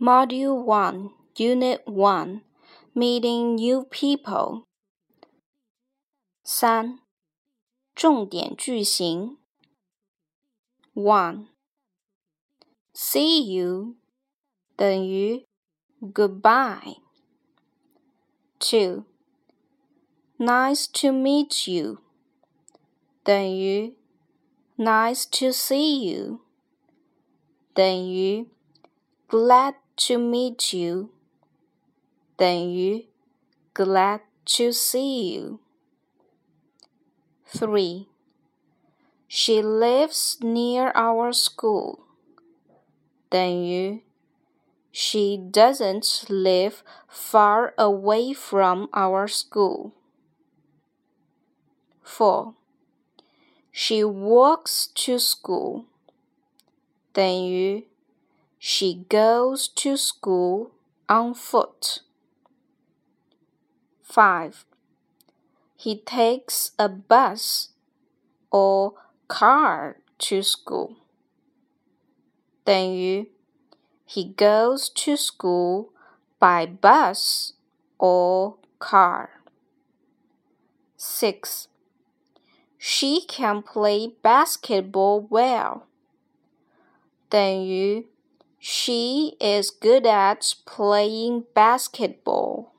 Module 1, Unit 1 Meeting New People 三，重点句型。One, See you 等于 Goodbye. Two, Nice to meet you 等于 Nice to see you 等于 Glad to meet you 等于 glad to see you. 3. She lives near our school 等于 She doesn't live far away from our school. 4. She walks to school 等于 She goes to school on foot. 5. He takes a bus or car to school. 等于 He goes to school by bus or car. 6. She can play basketball well. 等于 she is good at playing basketball.